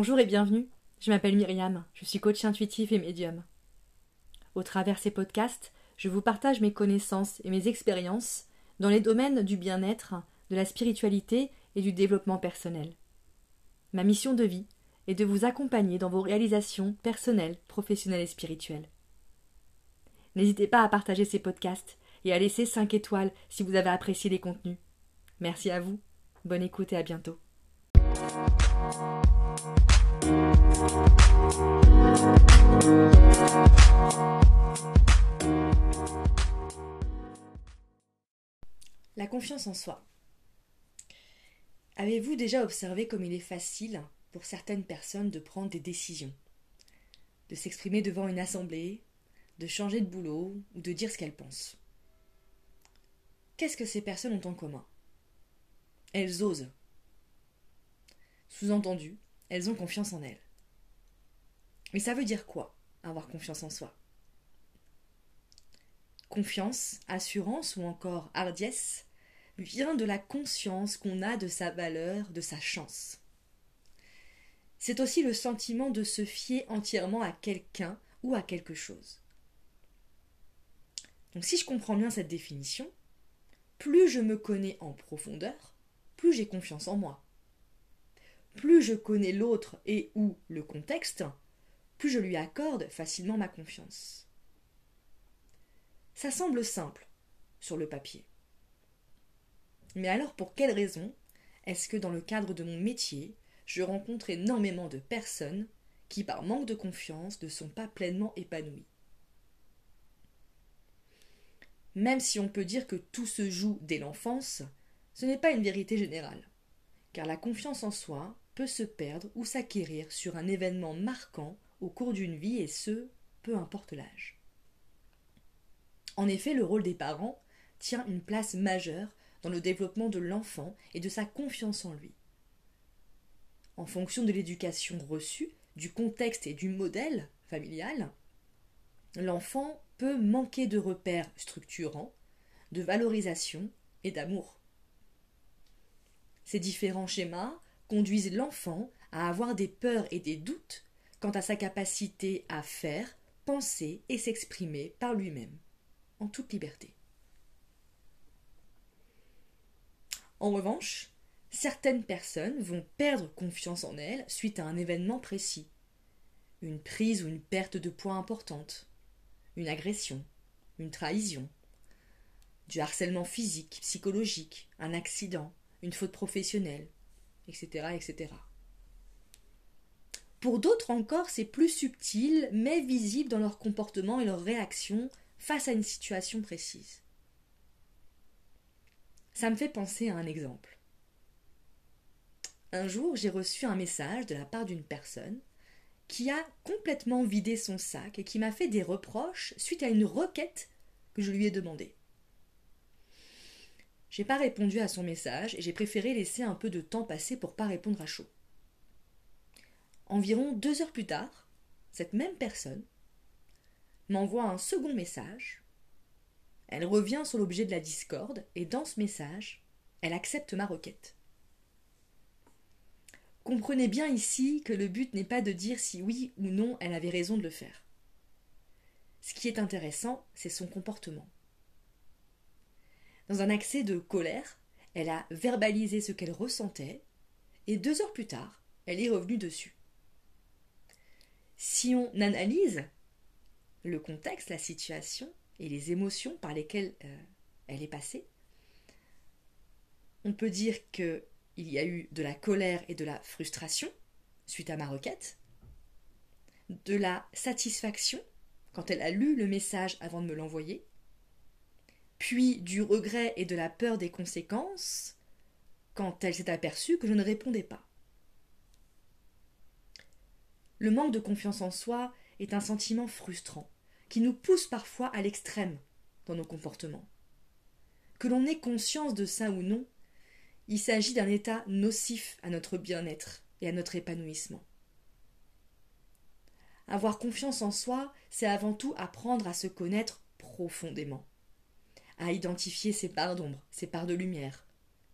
Bonjour et bienvenue. Je m'appelle Myriam, je suis coach intuitif et médium. Au travers ces podcasts, je vous partage mes connaissances et mes expériences dans les domaines du bien-être, de la spiritualité et du développement personnel. Ma mission de vie est de vous accompagner dans vos réalisations personnelles, professionnelles et spirituelles. N'hésitez pas à partager ces podcasts et à laisser 5 étoiles si vous avez apprécié les contenus. Merci à vous, bonne écoute et à bientôt. La confiance en soi. Avez-vous déjà observé comme il est facile pour certaines personnes de prendre des décisions, de s'exprimer devant une assemblée, de changer de boulot ou de dire ce qu'elles pensent? Qu'est-ce que ces personnes ont en commun? Elles osent. Sous-entendu, elles ont confiance en elles. Mais ça veut dire quoi, avoir confiance en soi? Confiance, assurance ou encore hardiesse vient de la conscience qu'on a de sa valeur, de sa chance. C'est aussi le sentiment de se fier entièrement à quelqu'un ou à quelque chose. Donc si je comprends bien cette définition, plus je me connais en profondeur, plus j'ai confiance en moi. Plus je connais l'autre et ou le contexte, plus je lui accorde facilement ma confiance. Ça semble simple sur le papier. Mais alors pour quelle raison est-ce que dans le cadre de mon métier, je rencontre énormément de personnes qui, par manque de confiance, ne sont pas pleinement épanouies? Même si on peut dire que tout se joue dès l'enfance, ce n'est pas une vérité générale, car la confiance en soi peut se perdre ou s'acquérir sur un événement marquant au cours d'une vie et ce, peu importe l'âge. En effet, le rôle des parents tient une place majeure dans le développement de l'enfant et de sa confiance en lui. En fonction de l'éducation reçue, du contexte et du modèle familial, l'enfant peut manquer de repères structurants, de valorisation et d'amour. Ces différents schémas conduisent l'enfant à avoir des peurs et des doutes quant à sa capacité à faire, penser et s'exprimer par lui-même, en toute liberté. En revanche, certaines personnes vont perdre confiance en elles suite à un événement précis. Une prise ou une perte de poids importante, une agression, une trahison, du harcèlement physique, psychologique, un accident, une faute professionnelle, etc. Pour d'autres encore, c'est plus subtil, mais visible dans leur comportement et leur réaction face à une situation précise. Ça me fait penser à un exemple. Un jour, j'ai reçu un message de la part d'une personne qui a complètement vidé son sac et qui m'a fait des reproches suite à une requête que je lui ai demandée. J'ai pas répondu à son message et j'ai préféré laisser un peu de temps passer pour pas répondre à chaud. Environ deux heures plus tard, cette même personne m'envoie un second message. Elle revient sur l'objet de la discorde et dans ce message, elle accepte ma requête. Comprenez bien ici que le but n'est pas de dire si oui ou non elle avait raison de le faire. Ce qui est intéressant, c'est son comportement. Dans un accès de colère, elle a verbalisé ce qu'elle ressentait, et deux heures plus tard, elle est revenue dessus. Si on analyse le contexte, la situation et les émotions par lesquelles euh, elle est passée, on peut dire qu'il y a eu de la colère et de la frustration suite à ma requête, de la satisfaction quand elle a lu le message avant de me l'envoyer, puis du regret et de la peur des conséquences quand elle s'est aperçue que je ne répondais pas. Le manque de confiance en soi est un sentiment frustrant qui nous pousse parfois à l'extrême dans nos comportements. Que l'on ait conscience de ça ou non, il s'agit d'un état nocif à notre bien-être et à notre épanouissement. Avoir confiance en soi, c'est avant tout apprendre à se connaître profondément à identifier ses parts d'ombre, ses parts de lumière,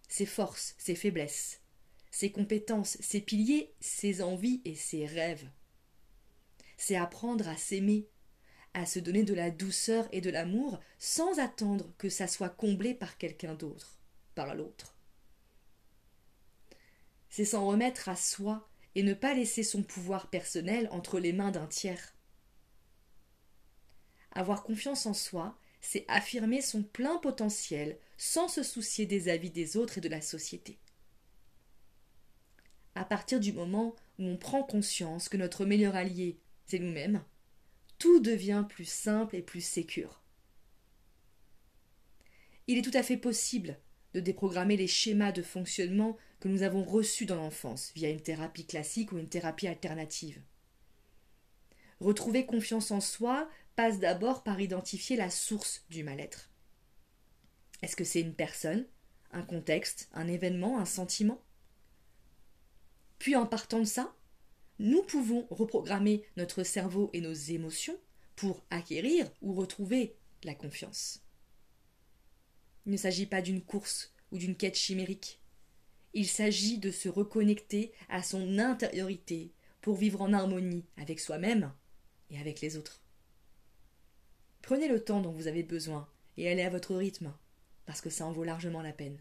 ses forces, ses faiblesses, ses compétences, ses piliers, ses envies et ses rêves. C'est apprendre à s'aimer, à se donner de la douceur et de l'amour sans attendre que ça soit comblé par quelqu'un d'autre, par l'autre. C'est s'en remettre à soi et ne pas laisser son pouvoir personnel entre les mains d'un tiers. Avoir confiance en soi, c'est affirmer son plein potentiel sans se soucier des avis des autres et de la société à partir du moment où on prend conscience que notre meilleur allié, c'est nous-mêmes, tout devient plus simple et plus sécure. Il est tout à fait possible de déprogrammer les schémas de fonctionnement que nous avons reçus dans l'enfance via une thérapie classique ou une thérapie alternative. Retrouver confiance en soi passe d'abord par identifier la source du mal-être. Est-ce que c'est une personne, un contexte, un événement, un sentiment? Puis en partant de ça, nous pouvons reprogrammer notre cerveau et nos émotions pour acquérir ou retrouver la confiance. Il ne s'agit pas d'une course ou d'une quête chimérique. Il s'agit de se reconnecter à son intériorité pour vivre en harmonie avec soi-même et avec les autres. Prenez le temps dont vous avez besoin et allez à votre rythme, parce que ça en vaut largement la peine.